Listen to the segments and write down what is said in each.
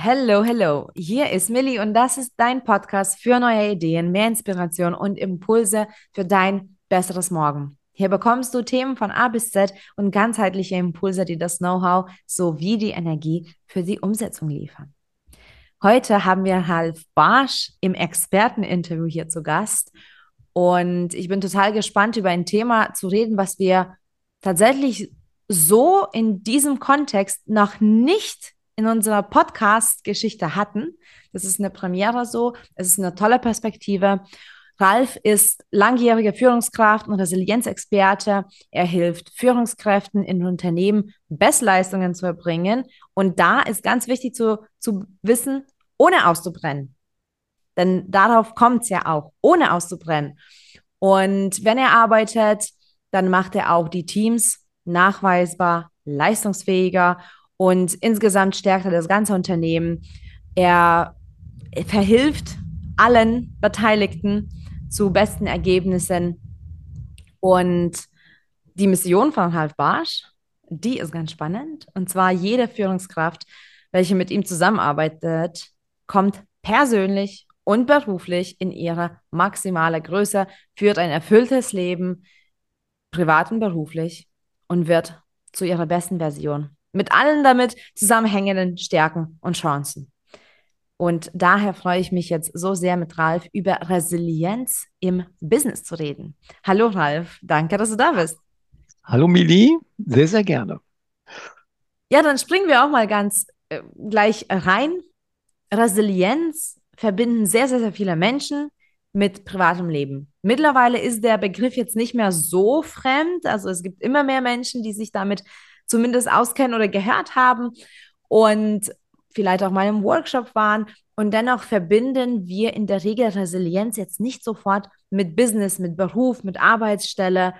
Hello, hello. Hier ist Millie und das ist dein Podcast für neue Ideen, mehr Inspiration und Impulse für dein besseres Morgen. Hier bekommst du Themen von A bis Z und ganzheitliche Impulse, die das Know-how sowie die Energie für die Umsetzung liefern. Heute haben wir Ralf Barsch im Experteninterview hier zu Gast und ich bin total gespannt, über ein Thema zu reden, was wir tatsächlich so in diesem Kontext noch nicht in unserer Podcast-Geschichte hatten. Das ist eine Premiere so. Es ist eine tolle Perspektive. Ralf ist langjährige Führungskraft und Resilienzexperte. Er hilft Führungskräften in Unternehmen, Bestleistungen zu erbringen. Und da ist ganz wichtig zu, zu wissen, ohne auszubrennen. Denn darauf kommt es ja auch, ohne auszubrennen. Und wenn er arbeitet, dann macht er auch die Teams nachweisbar leistungsfähiger und insgesamt stärkt er das ganze Unternehmen. Er verhilft allen Beteiligten zu besten Ergebnissen. Und die Mission von Ralf Barsch, die ist ganz spannend. Und zwar jede Führungskraft, welche mit ihm zusammenarbeitet, kommt persönlich und beruflich in ihre maximale Größe, führt ein erfülltes Leben, privat und beruflich, und wird zu ihrer besten Version mit allen damit zusammenhängenden Stärken und Chancen. Und daher freue ich mich jetzt so sehr mit Ralf über Resilienz im Business zu reden. Hallo Ralf, danke, dass du da bist. Hallo Mili, sehr, sehr gerne. Ja, dann springen wir auch mal ganz äh, gleich rein. Resilienz verbinden sehr, sehr, sehr viele Menschen mit privatem Leben. Mittlerweile ist der Begriff jetzt nicht mehr so fremd. Also es gibt immer mehr Menschen, die sich damit zumindest auskennen oder gehört haben und vielleicht auch mal im Workshop waren. Und dennoch verbinden wir in der Regel Resilienz jetzt nicht sofort mit Business, mit Beruf, mit Arbeitsstelle.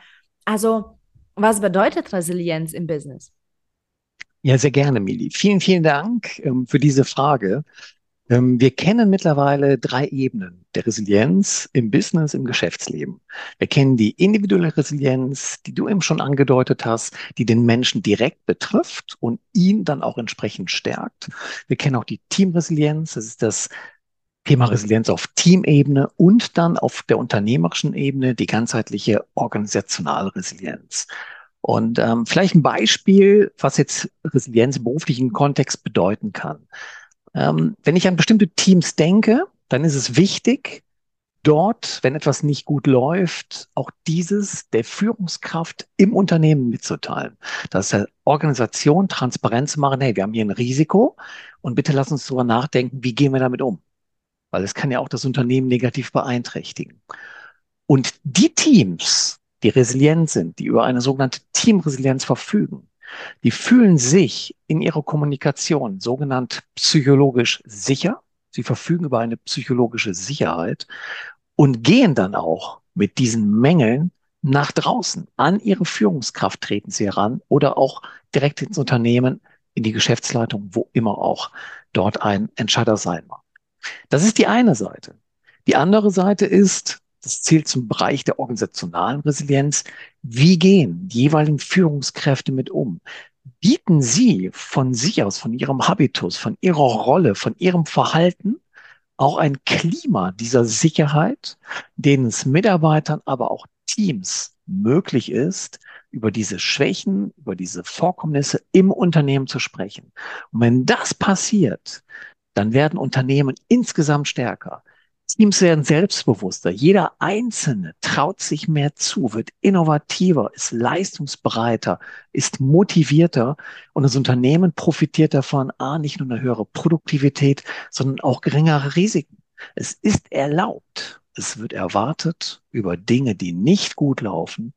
Also, was bedeutet Resilienz im Business? Ja, sehr gerne, Mili. Vielen, vielen Dank ähm, für diese Frage. Ähm, wir kennen mittlerweile drei Ebenen der Resilienz im Business, im Geschäftsleben. Wir kennen die individuelle Resilienz, die du eben schon angedeutet hast, die den Menschen direkt betrifft und ihn dann auch entsprechend stärkt. Wir kennen auch die Teamresilienz, das ist das Thema Resilienz auf Teamebene und dann auf der unternehmerischen Ebene die ganzheitliche organisationale Resilienz. Und ähm, vielleicht ein Beispiel, was jetzt Resilienz im beruflichen Kontext bedeuten kann. Ähm, wenn ich an bestimmte Teams denke, dann ist es wichtig, dort, wenn etwas nicht gut läuft, auch dieses der Führungskraft im Unternehmen mitzuteilen. Das der Organisation Transparenz machen, hey, wir haben hier ein Risiko und bitte lass uns darüber nachdenken, wie gehen wir damit um? Weil es kann ja auch das Unternehmen negativ beeinträchtigen. Und die Teams, die resilient sind, die über eine sogenannte Teamresilienz verfügen, die fühlen sich in ihrer Kommunikation sogenannt psychologisch sicher. Sie verfügen über eine psychologische Sicherheit und gehen dann auch mit diesen Mängeln nach draußen. An ihre Führungskraft treten sie heran oder auch direkt ins Unternehmen, in die Geschäftsleitung, wo immer auch dort ein Entscheider sein mag. Das ist die eine Seite. Die andere Seite ist, das zählt zum Bereich der organisationalen Resilienz. Wie gehen die jeweiligen Führungskräfte mit um? Bieten sie von sich aus, von ihrem Habitus, von ihrer Rolle, von ihrem Verhalten auch ein Klima dieser Sicherheit, denen es Mitarbeitern, aber auch Teams möglich ist, über diese Schwächen, über diese Vorkommnisse im Unternehmen zu sprechen. Und wenn das passiert, dann werden Unternehmen insgesamt stärker. Teams werden selbstbewusster. Jeder Einzelne traut sich mehr zu, wird innovativer, ist leistungsbereiter, ist motivierter und das Unternehmen profitiert davon, a, nicht nur eine höhere Produktivität, sondern auch geringere Risiken. Es ist erlaubt, es wird erwartet, über Dinge, die nicht gut laufen,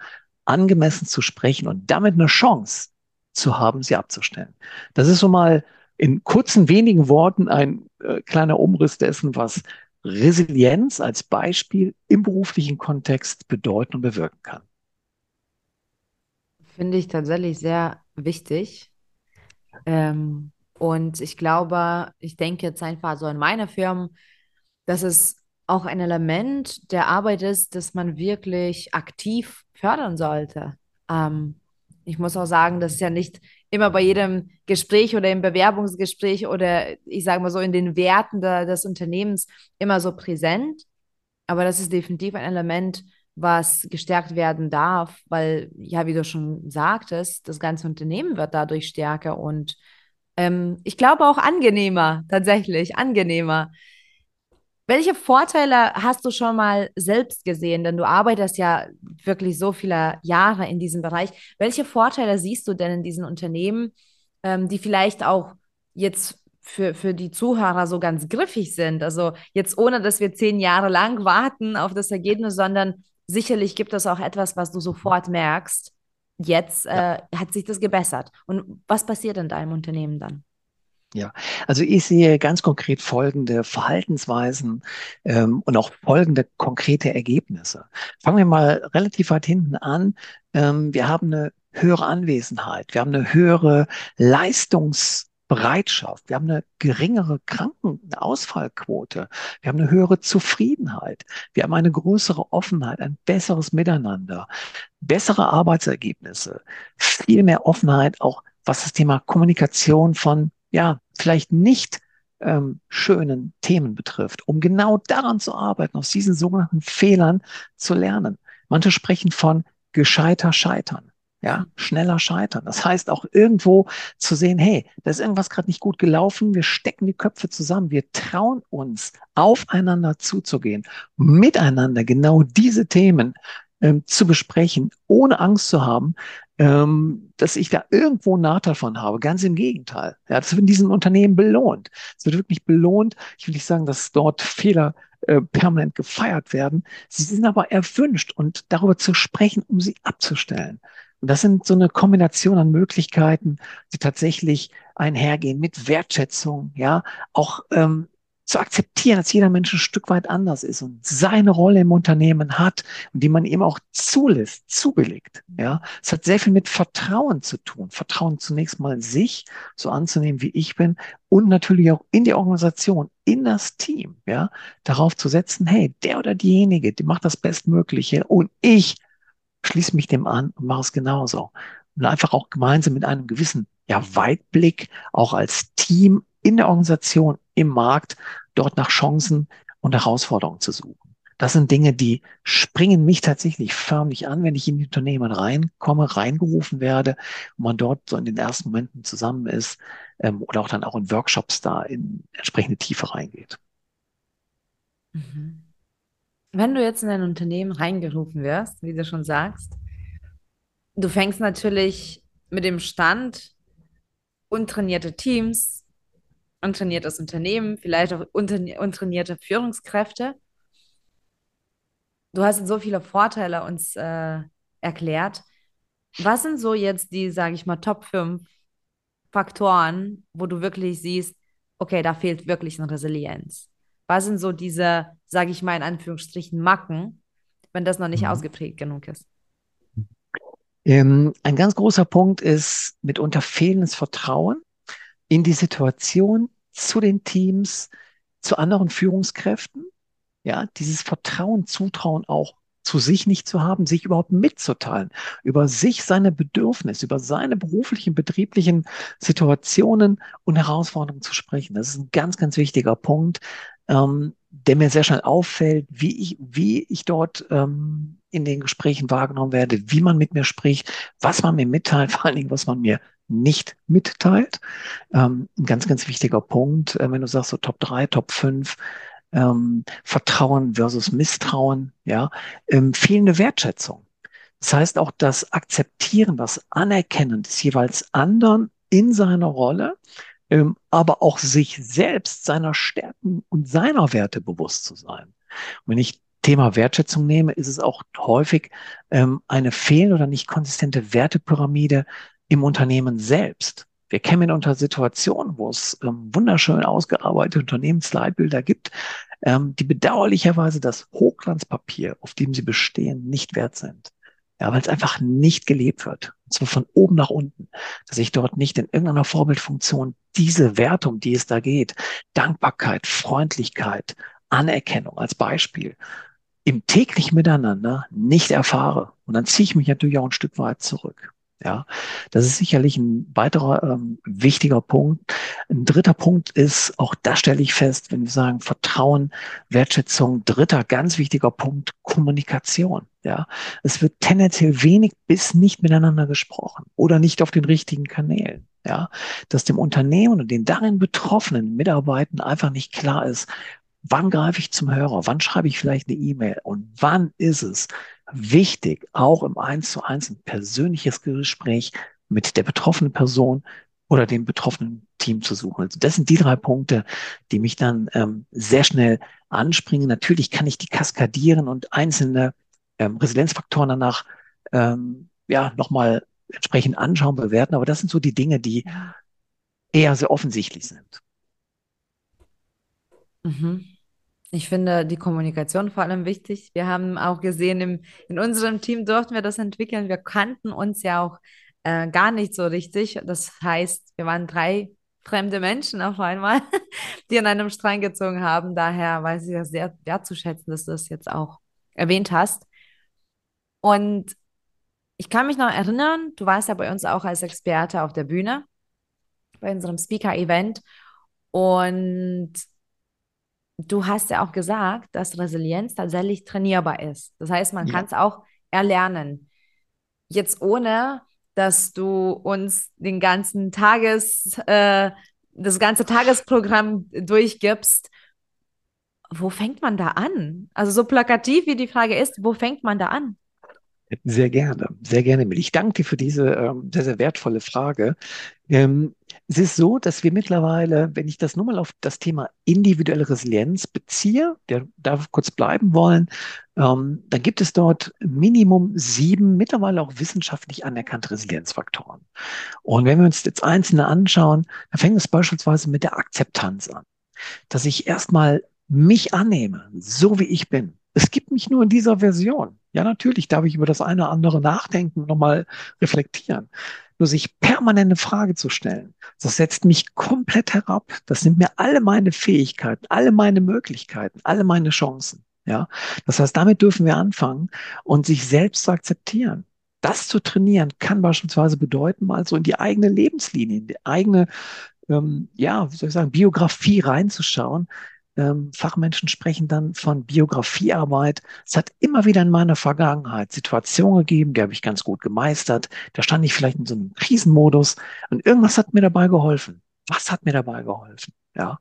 angemessen zu sprechen und damit eine Chance zu haben, sie abzustellen. Das ist so mal in kurzen, wenigen Worten ein äh, kleiner Umriss dessen, was Resilienz als Beispiel im beruflichen Kontext bedeuten und bewirken kann. Finde ich tatsächlich sehr wichtig. Ähm, und ich glaube, ich denke jetzt einfach so an meine Firmen, dass es auch ein Element der Arbeit ist, das man wirklich aktiv fördern sollte. Ähm, ich muss auch sagen, das ist ja nicht immer bei jedem Gespräch oder im Bewerbungsgespräch oder ich sage mal so in den Werten der, des Unternehmens immer so präsent. Aber das ist definitiv ein Element, was gestärkt werden darf, weil, ja, wie du schon sagtest, das ganze Unternehmen wird dadurch stärker und ähm, ich glaube auch angenehmer, tatsächlich, angenehmer. Welche Vorteile hast du schon mal selbst gesehen? Denn du arbeitest ja wirklich so viele Jahre in diesem Bereich. Welche Vorteile siehst du denn in diesen Unternehmen, ähm, die vielleicht auch jetzt für, für die Zuhörer so ganz griffig sind? Also jetzt ohne, dass wir zehn Jahre lang warten auf das Ergebnis, sondern sicherlich gibt es auch etwas, was du sofort merkst. Jetzt äh, ja. hat sich das gebessert. Und was passiert in deinem Unternehmen dann? Ja, also ich sehe ganz konkret folgende Verhaltensweisen ähm, und auch folgende konkrete Ergebnisse. Fangen wir mal relativ weit hinten an. Ähm, wir haben eine höhere Anwesenheit, wir haben eine höhere Leistungsbereitschaft, wir haben eine geringere Krankenausfallquote, wir haben eine höhere Zufriedenheit, wir haben eine größere Offenheit, ein besseres Miteinander, bessere Arbeitsergebnisse, viel mehr Offenheit auch was das Thema Kommunikation von ja, vielleicht nicht ähm, schönen Themen betrifft, um genau daran zu arbeiten, aus diesen sogenannten Fehlern zu lernen. Manche sprechen von gescheiter Scheitern. Ja, schneller scheitern. Das heißt auch irgendwo zu sehen, hey, da ist irgendwas gerade nicht gut gelaufen. Wir stecken die Köpfe zusammen. Wir trauen uns, aufeinander zuzugehen, miteinander genau diese Themen ähm, zu besprechen, ohne Angst zu haben, ähm, dass ich da irgendwo einen Nachteil von habe. Ganz im Gegenteil. Ja, das wird in diesem Unternehmen belohnt. Es wird wirklich belohnt. Ich will nicht sagen, dass dort Fehler äh, permanent gefeiert werden. Sie sind aber erwünscht und darüber zu sprechen, um sie abzustellen. Und das sind so eine Kombination an Möglichkeiten, die tatsächlich einhergehen mit Wertschätzung, ja, auch ähm, zu akzeptieren, dass jeder Mensch ein Stück weit anders ist und seine Rolle im Unternehmen hat und die man eben auch zulässt, zubilligt. Ja, es hat sehr viel mit Vertrauen zu tun. Vertrauen zunächst mal sich so anzunehmen, wie ich bin und natürlich auch in die Organisation, in das Team. Ja, darauf zu setzen, hey, der oder diejenige, die macht das Bestmögliche und ich schließe mich dem an und mache es genauso. Und einfach auch gemeinsam mit einem gewissen ja, Weitblick, auch als Team in der Organisation, im Markt, dort nach Chancen und Herausforderungen zu suchen. Das sind Dinge, die springen mich tatsächlich förmlich an, wenn ich in die Unternehmen reinkomme, reingerufen werde und man dort so in den ersten Momenten zusammen ist ähm, oder auch dann auch in Workshops da in entsprechende Tiefe reingeht. Mhm. Wenn du jetzt in ein Unternehmen reingerufen wirst, wie du schon sagst, du fängst natürlich mit dem Stand untrainierte Teams, untrainiertes Unternehmen, vielleicht auch untrainierte Führungskräfte. Du hast so viele Vorteile uns äh, erklärt. Was sind so jetzt die, sage ich mal, Top 5 Faktoren, wo du wirklich siehst, okay, da fehlt wirklich eine Resilienz? Was sind so diese, sage ich mal in Anführungsstrichen, Macken, wenn das noch nicht mhm. ausgeprägt genug ist? Ähm, ein ganz großer Punkt ist mitunter fehlendes Vertrauen in die Situation, zu den Teams, zu anderen Führungskräften. Ja, dieses Vertrauen, Zutrauen auch zu sich nicht zu haben, sich überhaupt mitzuteilen, über sich, seine Bedürfnisse, über seine beruflichen, betrieblichen Situationen und Herausforderungen zu sprechen. Das ist ein ganz, ganz wichtiger Punkt, ähm, der mir sehr schnell auffällt, wie ich, wie ich dort ähm, in den Gesprächen wahrgenommen werde, wie man mit mir spricht, was man mir mitteilt, vor allen Dingen, was man mir nicht mitteilt. Ähm, ein ganz, ganz wichtiger Punkt, äh, wenn du sagst so Top 3, Top 5, ähm, Vertrauen versus Misstrauen, ja, ähm, fehlende Wertschätzung. Das heißt auch das Akzeptieren, das Anerkennen des jeweils anderen in seiner Rolle, ähm, aber auch sich selbst seiner Stärken und seiner Werte bewusst zu sein. Und wenn ich Thema Wertschätzung nehme, ist es auch häufig ähm, eine fehlende oder nicht konsistente Wertepyramide im Unternehmen selbst. Wir kennen unter Situationen, wo es ähm, wunderschön ausgearbeitete Unternehmensleitbilder gibt, ähm, die bedauerlicherweise das Hochglanzpapier, auf dem sie bestehen, nicht wert sind. Ja, weil es einfach nicht gelebt wird. Und zwar von oben nach unten. Dass ich dort nicht in irgendeiner Vorbildfunktion diese Werte, um die es da geht, Dankbarkeit, Freundlichkeit, Anerkennung als Beispiel, im täglichen Miteinander nicht erfahre. Und dann ziehe ich mich natürlich auch ein Stück weit zurück. Ja, das ist sicherlich ein weiterer ähm, wichtiger Punkt. Ein dritter Punkt ist, auch da stelle ich fest, wenn wir sagen Vertrauen, Wertschätzung, dritter ganz wichtiger Punkt, Kommunikation. Ja, es wird tendenziell wenig bis nicht miteinander gesprochen oder nicht auf den richtigen Kanälen. Ja, dass dem Unternehmen und den darin betroffenen Mitarbeitern einfach nicht klar ist, wann greife ich zum Hörer, wann schreibe ich vielleicht eine E-Mail und wann ist es wichtig, auch im Eins zu eins ein persönliches Gespräch mit der betroffenen Person oder dem betroffenen Team zu suchen. Also das sind die drei Punkte, die mich dann ähm, sehr schnell anspringen. Natürlich kann ich die kaskadieren und einzelne ähm, Resilienzfaktoren danach ähm, ja nochmal entsprechend anschauen, bewerten. Aber das sind so die Dinge, die eher sehr offensichtlich sind. Mhm. Ich finde die Kommunikation vor allem wichtig. Wir haben auch gesehen, im, in unserem Team durften wir das entwickeln. Wir kannten uns ja auch äh, gar nicht so richtig. Das heißt, wir waren drei fremde Menschen auf einmal, die an einem Strang gezogen haben. Daher weiß ich das sehr wertzuschätzen, dass du das jetzt auch erwähnt hast. Und ich kann mich noch erinnern, du warst ja bei uns auch als Experte auf der Bühne bei unserem Speaker-Event. Und du hast ja auch gesagt, dass Resilienz tatsächlich trainierbar ist. Das heißt, man ja. kann es auch erlernen. Jetzt ohne, dass du uns den ganzen Tages, äh, das ganze Tagesprogramm durchgibst. Wo fängt man da an? Also so plakativ wie die Frage ist, wo fängt man da an? Sehr gerne, sehr gerne. Ich danke dir für diese ähm, sehr, sehr wertvolle Frage. Ähm, es ist so, dass wir mittlerweile, wenn ich das nur mal auf das Thema individuelle Resilienz beziehe, der darf kurz bleiben wollen, ähm, dann gibt es dort Minimum sieben, mittlerweile auch wissenschaftlich anerkannte Resilienzfaktoren. Und wenn wir uns jetzt einzelne anschauen, dann fängt es beispielsweise mit der Akzeptanz an. Dass ich erstmal mich annehme, so wie ich bin. Es gibt mich nur in dieser Version. Ja, natürlich darf ich über das eine oder andere nachdenken, nochmal reflektieren. Nur sich permanent eine Frage zu stellen, das setzt mich komplett herab. Das nimmt mir alle meine Fähigkeiten, alle meine Möglichkeiten, alle meine Chancen. Ja, das heißt, damit dürfen wir anfangen und sich selbst zu akzeptieren. Das zu trainieren kann beispielsweise bedeuten, mal so in die eigene Lebenslinie, in die eigene, ähm, ja, wie soll ich sagen, Biografie reinzuschauen ähm, Fachmenschen sprechen dann von Biografiearbeit. Es hat immer wieder in meiner Vergangenheit Situationen gegeben, die habe ich ganz gut gemeistert. Da stand ich vielleicht in so einem Krisenmodus und irgendwas hat mir dabei geholfen. Was hat mir dabei geholfen? Ja,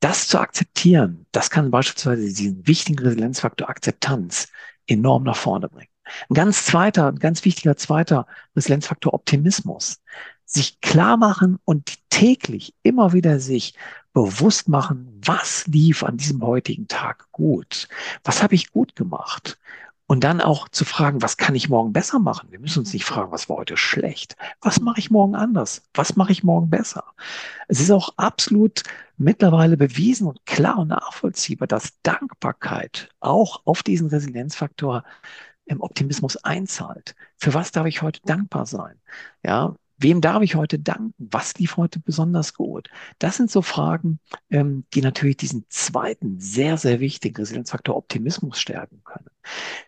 das zu akzeptieren, das kann beispielsweise diesen wichtigen Resilienzfaktor Akzeptanz enorm nach vorne bringen. Ein ganz zweiter, ein ganz wichtiger zweiter Resilienzfaktor Optimismus. Sich klar machen und täglich immer wieder sich bewusst machen, was lief an diesem heutigen Tag gut? Was habe ich gut gemacht? Und dann auch zu fragen, was kann ich morgen besser machen? Wir müssen uns nicht fragen, was war heute schlecht? Was mache ich morgen anders? Was mache ich morgen besser? Es ist auch absolut mittlerweile bewiesen und klar und nachvollziehbar, dass Dankbarkeit auch auf diesen Resilienzfaktor im Optimismus einzahlt. Für was darf ich heute dankbar sein? Ja, Wem darf ich heute danken? Was lief heute besonders gut? Das sind so Fragen, ähm, die natürlich diesen zweiten sehr, sehr wichtigen Resilienzfaktor Optimismus stärken können.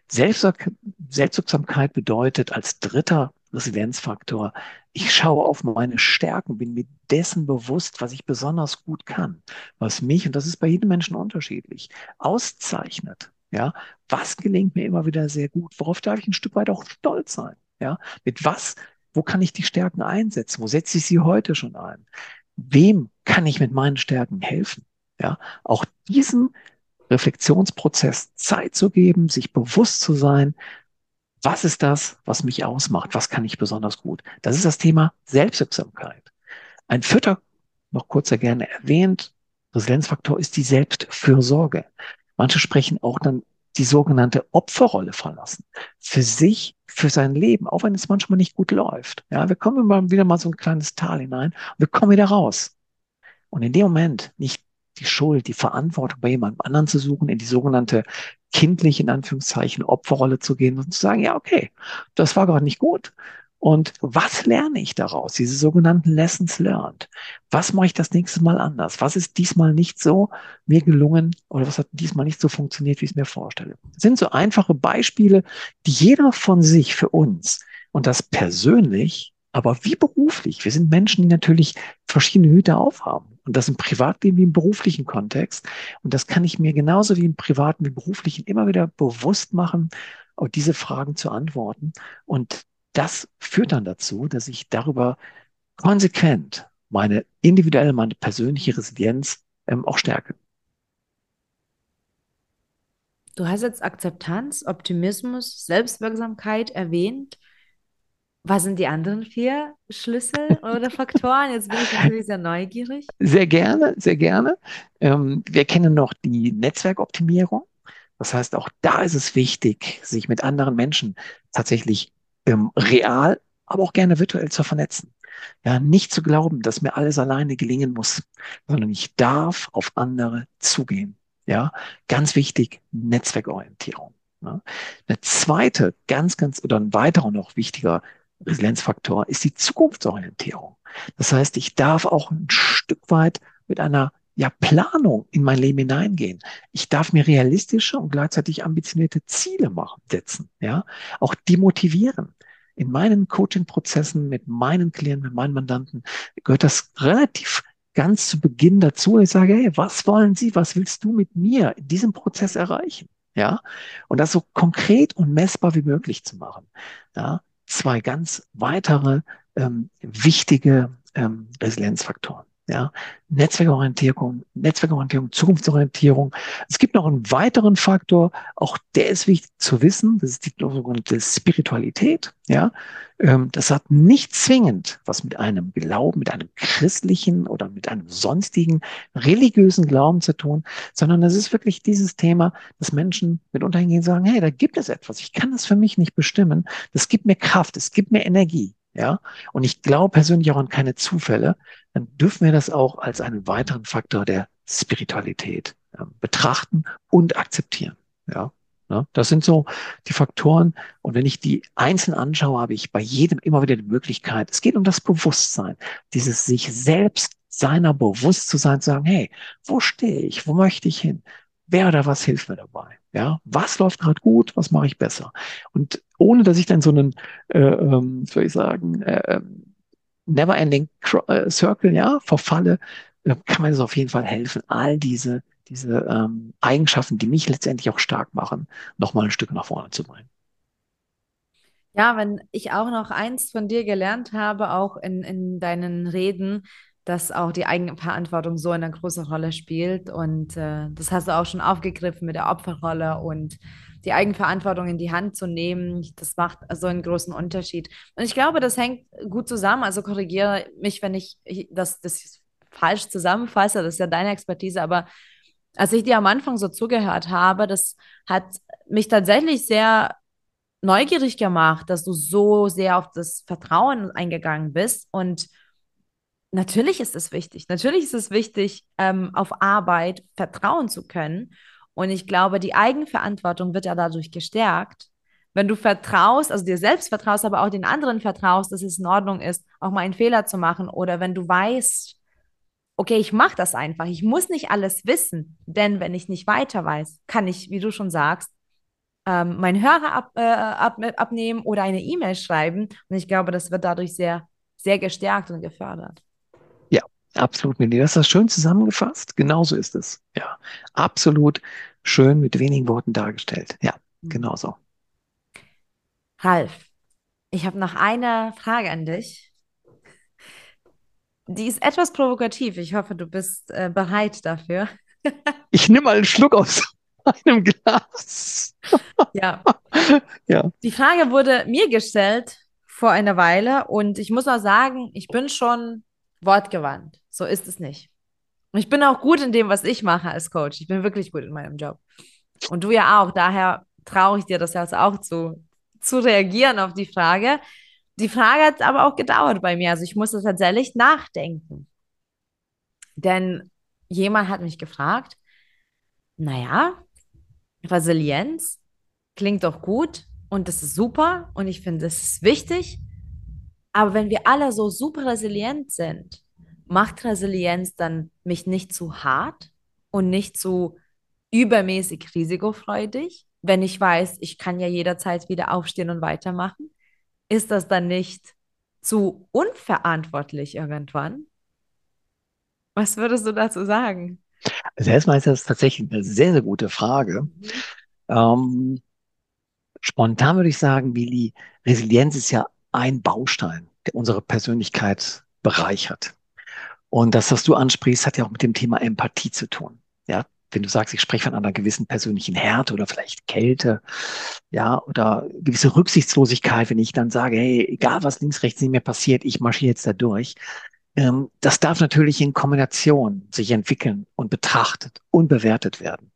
Selbstwirksamkeit bedeutet als dritter Resilienzfaktor, ich schaue auf meine Stärken, bin mir dessen bewusst, was ich besonders gut kann, was mich, und das ist bei jedem Menschen unterschiedlich, auszeichnet. Ja, was gelingt mir immer wieder sehr gut? Worauf darf ich ein Stück weit auch stolz sein? Ja, mit was wo kann ich die Stärken einsetzen? Wo setze ich sie heute schon ein? Wem kann ich mit meinen Stärken helfen? Ja, auch diesem Reflexionsprozess Zeit zu geben, sich bewusst zu sein, was ist das, was mich ausmacht? Was kann ich besonders gut? Das ist das Thema Selbstwirksamkeit. Ein vierter, noch kurzer gerne erwähnt, Resilienzfaktor ist die Selbstfürsorge. Manche sprechen auch dann die sogenannte Opferrolle verlassen. Für sich, für sein Leben, auch wenn es manchmal nicht gut läuft. Ja, wir kommen immer wieder mal so ein kleines Tal hinein und wir kommen wieder raus. Und in dem Moment nicht die Schuld, die Verantwortung bei jemandem anderen zu suchen, in die sogenannte kindliche, in Anführungszeichen, Opferrolle zu gehen und zu sagen, ja, okay, das war gerade nicht gut. Und was lerne ich daraus? Diese sogenannten Lessons learned. Was mache ich das nächste Mal anders? Was ist diesmal nicht so mir gelungen oder was hat diesmal nicht so funktioniert, wie ich es mir vorstelle? Das sind so einfache Beispiele, die jeder von sich für uns und das persönlich, aber wie beruflich. Wir sind Menschen, die natürlich verschiedene Hüte aufhaben. Und das im Privatleben wie im beruflichen Kontext. Und das kann ich mir genauso wie im privaten wie im beruflichen immer wieder bewusst machen, diese Fragen zu antworten. Und das führt dann dazu, dass ich darüber konsequent meine individuelle, meine persönliche Resilienz ähm, auch stärke. Du hast jetzt Akzeptanz, Optimismus, Selbstwirksamkeit erwähnt. Was sind die anderen vier Schlüssel oder Faktoren? Jetzt bin ich natürlich sehr neugierig. Sehr gerne, sehr gerne. Ähm, wir kennen noch die Netzwerkoptimierung. Das heißt, auch da ist es wichtig, sich mit anderen Menschen tatsächlich ähm, real, aber auch gerne virtuell zu vernetzen. Ja, nicht zu glauben, dass mir alles alleine gelingen muss, sondern ich darf auf andere zugehen. Ja, ganz wichtig, Netzwerkorientierung. Ja. Eine zweite, ganz, ganz, oder ein weiterer noch wichtiger Resilienzfaktor ist die Zukunftsorientierung. Das heißt, ich darf auch ein Stück weit mit einer ja, Planung in mein Leben hineingehen. Ich darf mir realistische und gleichzeitig ambitionierte Ziele machen, setzen, ja, auch demotivieren. In meinen Coaching-Prozessen mit meinen Klienten, mit meinen Mandanten gehört das relativ ganz zu Beginn dazu. Ich sage, hey, was wollen Sie, was willst du mit mir in diesem Prozess erreichen? Ja, und das so konkret und messbar wie möglich zu machen. Ja, zwei ganz weitere ähm, wichtige ähm, Resilienzfaktoren. Ja, Netzwerkorientierung, Netzwerkorientierung, Zukunftsorientierung. Es gibt noch einen weiteren Faktor, auch der ist wichtig zu wissen, das ist die sogenannte Spiritualität. Ja, ähm, das hat nicht zwingend was mit einem Glauben, mit einem christlichen oder mit einem sonstigen religiösen Glauben zu tun, sondern es ist wirklich dieses Thema, dass Menschen mitunter hingehen und sagen, hey, da gibt es etwas, ich kann das für mich nicht bestimmen, das gibt mir Kraft, es gibt mir Energie ja, und ich glaube persönlich auch an keine Zufälle, dann dürfen wir das auch als einen weiteren Faktor der Spiritualität äh, betrachten und akzeptieren. Ja, ne? das sind so die Faktoren. Und wenn ich die einzeln anschaue, habe ich bei jedem immer wieder die Möglichkeit, es geht um das Bewusstsein, dieses sich selbst seiner bewusst zu sein, zu sagen, hey, wo stehe ich? Wo möchte ich hin? Wer oder was hilft mir dabei? Ja, was läuft gerade gut, was mache ich besser? Und ohne dass ich dann so einen, äh, ähm, soll ich sagen, äh, ähm, never-ending äh, Circle, ja, verfalle, äh, kann mir das auf jeden Fall helfen, all diese diese ähm, Eigenschaften, die mich letztendlich auch stark machen, nochmal ein Stück nach vorne zu bringen. Ja, wenn ich auch noch eins von dir gelernt habe, auch in, in deinen Reden, dass auch die Eigenverantwortung so eine große Rolle spielt. Und äh, das hast du auch schon aufgegriffen mit der Opferrolle und die Eigenverantwortung in die Hand zu nehmen. Das macht so einen großen Unterschied. Und ich glaube, das hängt gut zusammen. Also korrigiere mich, wenn ich das, das falsch zusammenfasse. Das ist ja deine Expertise. Aber als ich dir am Anfang so zugehört habe, das hat mich tatsächlich sehr neugierig gemacht, dass du so sehr auf das Vertrauen eingegangen bist und Natürlich ist es wichtig. Natürlich ist es wichtig, ähm, auf Arbeit vertrauen zu können. Und ich glaube, die Eigenverantwortung wird ja dadurch gestärkt. Wenn du vertraust, also dir selbst vertraust, aber auch den anderen vertraust, dass es in Ordnung ist, auch mal einen Fehler zu machen. Oder wenn du weißt, okay, ich mache das einfach. Ich muss nicht alles wissen, denn wenn ich nicht weiter weiß, kann ich, wie du schon sagst, ähm, meinen Hörer ab, äh, ab, abnehmen oder eine E-Mail schreiben. Und ich glaube, das wird dadurch sehr, sehr gestärkt und gefördert. Absolut. Das ist das schön zusammengefasst. Genauso ist es. Ja, absolut schön mit wenigen Worten dargestellt. Ja, mhm. genauso. Ralf, ich habe noch eine Frage an dich. Die ist etwas provokativ. Ich hoffe, du bist äh, bereit dafür. ich nehme mal einen Schluck aus einem Glas. ja. ja. Die Frage wurde mir gestellt vor einer Weile und ich muss auch sagen, ich bin schon wortgewandt. So ist es nicht. Und ich bin auch gut in dem, was ich mache als Coach. Ich bin wirklich gut in meinem Job. Und du ja auch. Daher traue ich dir das jetzt auch zu, zu reagieren auf die Frage. Die Frage hat aber auch gedauert bei mir. Also ich musste tatsächlich nachdenken. Denn jemand hat mich gefragt, naja, Resilienz klingt doch gut und das ist super und ich finde, das ist wichtig. Aber wenn wir alle so super resilient sind, macht Resilienz dann mich nicht zu hart und nicht zu übermäßig risikofreudig, wenn ich weiß, ich kann ja jederzeit wieder aufstehen und weitermachen? ist das dann nicht zu unverantwortlich irgendwann? Was würdest du dazu sagen? Also erstmal ist das tatsächlich eine sehr, sehr gute Frage. Mhm. Ähm, spontan würde ich sagen, Willi, Resilienz ist ja ein Baustein, der unsere Persönlichkeit bereichert. Und das, was du ansprichst, hat ja auch mit dem Thema Empathie zu tun. Ja, wenn du sagst, ich spreche von einer gewissen persönlichen Härte oder vielleicht Kälte, ja, oder gewisse Rücksichtslosigkeit, wenn ich dann sage, hey, egal was links, rechts nicht mehr passiert, ich marschiere jetzt da durch. Ähm, das darf natürlich in Kombination sich entwickeln und betrachtet und bewertet werden.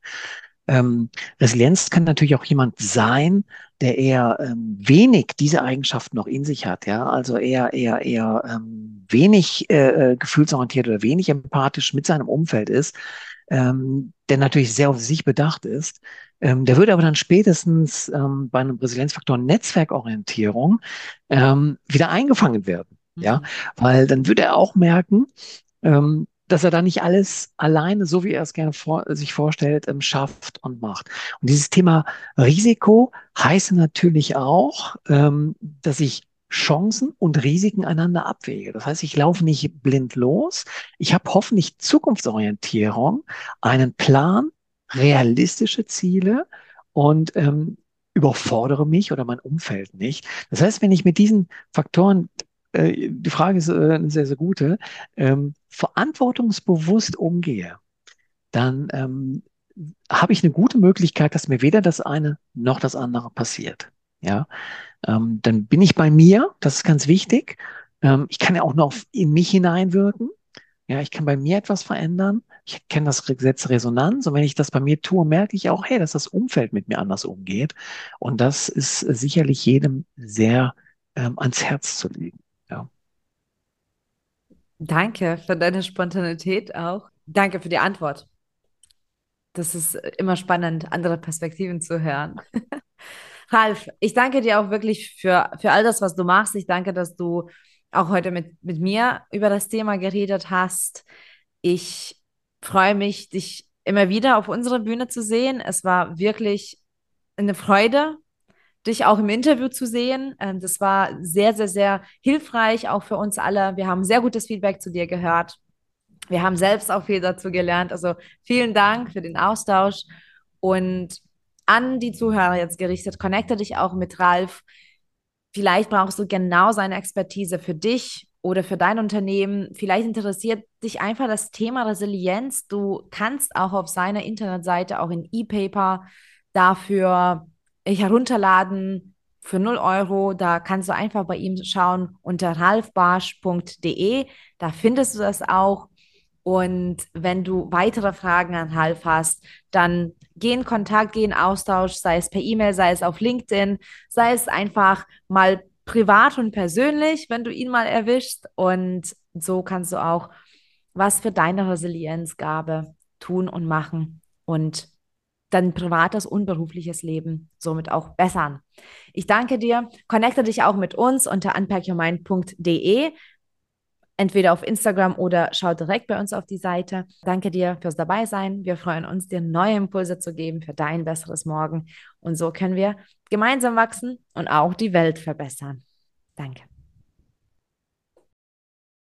Ähm, Resilienz kann natürlich auch jemand sein, der eher ähm, wenig diese Eigenschaften noch in sich hat, ja, also eher eher eher ähm, wenig äh, äh, gefühlsorientiert oder wenig empathisch mit seinem Umfeld ist, ähm, der natürlich sehr auf sich bedacht ist. Ähm, der würde aber dann spätestens ähm, bei einem Resilienzfaktor Netzwerkorientierung ähm, wieder eingefangen werden, mhm. ja, weil dann würde er auch merken, ähm, dass er da nicht alles alleine, so wie er es gerne vor, sich vorstellt, ähm, schafft und macht. Und dieses Thema Risiko heißt natürlich auch, ähm, dass ich Chancen und Risiken einander abwäge. Das heißt, ich laufe nicht blind los. Ich habe hoffentlich Zukunftsorientierung, einen Plan, realistische Ziele und ähm, überfordere mich oder mein Umfeld nicht. Das heißt, wenn ich mit diesen Faktoren äh, die Frage ist äh, eine sehr, sehr gute, ähm, verantwortungsbewusst umgehe, dann ähm, habe ich eine gute Möglichkeit, dass mir weder das eine noch das andere passiert. Ja, ähm, dann bin ich bei mir, das ist ganz wichtig. Ähm, ich kann ja auch noch in mich hineinwirken. Ja, ich kann bei mir etwas verändern. Ich kenne das Gesetz Resonanz und wenn ich das bei mir tue, merke ich auch, hey, dass das Umfeld mit mir anders umgeht. Und das ist sicherlich jedem sehr ähm, ans Herz zu legen. Danke für deine Spontanität auch. Danke für die Antwort. Das ist immer spannend, andere Perspektiven zu hören. Ralf, ich danke dir auch wirklich für, für all das, was du machst. Ich danke, dass du auch heute mit, mit mir über das Thema geredet hast. Ich freue mich, dich immer wieder auf unserer Bühne zu sehen. Es war wirklich eine Freude, dich auch im Interview zu sehen. Ähm, das war sehr, sehr, sehr hilfreich, auch für uns alle. Wir haben sehr gutes Feedback zu dir gehört. Wir haben selbst auch viel dazu gelernt. Also vielen Dank für den Austausch und an die Zuhörer jetzt gerichtet. Connecte dich auch mit Ralf. Vielleicht brauchst du genau seine Expertise für dich oder für dein Unternehmen. Vielleicht interessiert dich einfach das Thema Resilienz. Du kannst auch auf seiner Internetseite, auch in E-Paper, dafür herunterladen für 0 Euro. Da kannst du einfach bei ihm schauen unter ralfbarsch.de. Da findest du das auch. Und wenn du weitere Fragen an Ralf hast, dann geh in Kontakt, geh in Austausch, sei es per E-Mail, sei es auf LinkedIn, sei es einfach mal privat und persönlich, wenn du ihn mal erwischst. Und so kannst du auch was für deine Resilienzgabe tun und machen. Und dein privates und berufliches Leben somit auch bessern. Ich danke dir. Connecte dich auch mit uns unter unpackyourmind.de, entweder auf Instagram oder schau direkt bei uns auf die Seite. Danke dir fürs Dabeisein. Wir freuen uns, dir neue Impulse zu geben für dein besseres Morgen. Und so können wir gemeinsam wachsen und auch die Welt verbessern. Danke.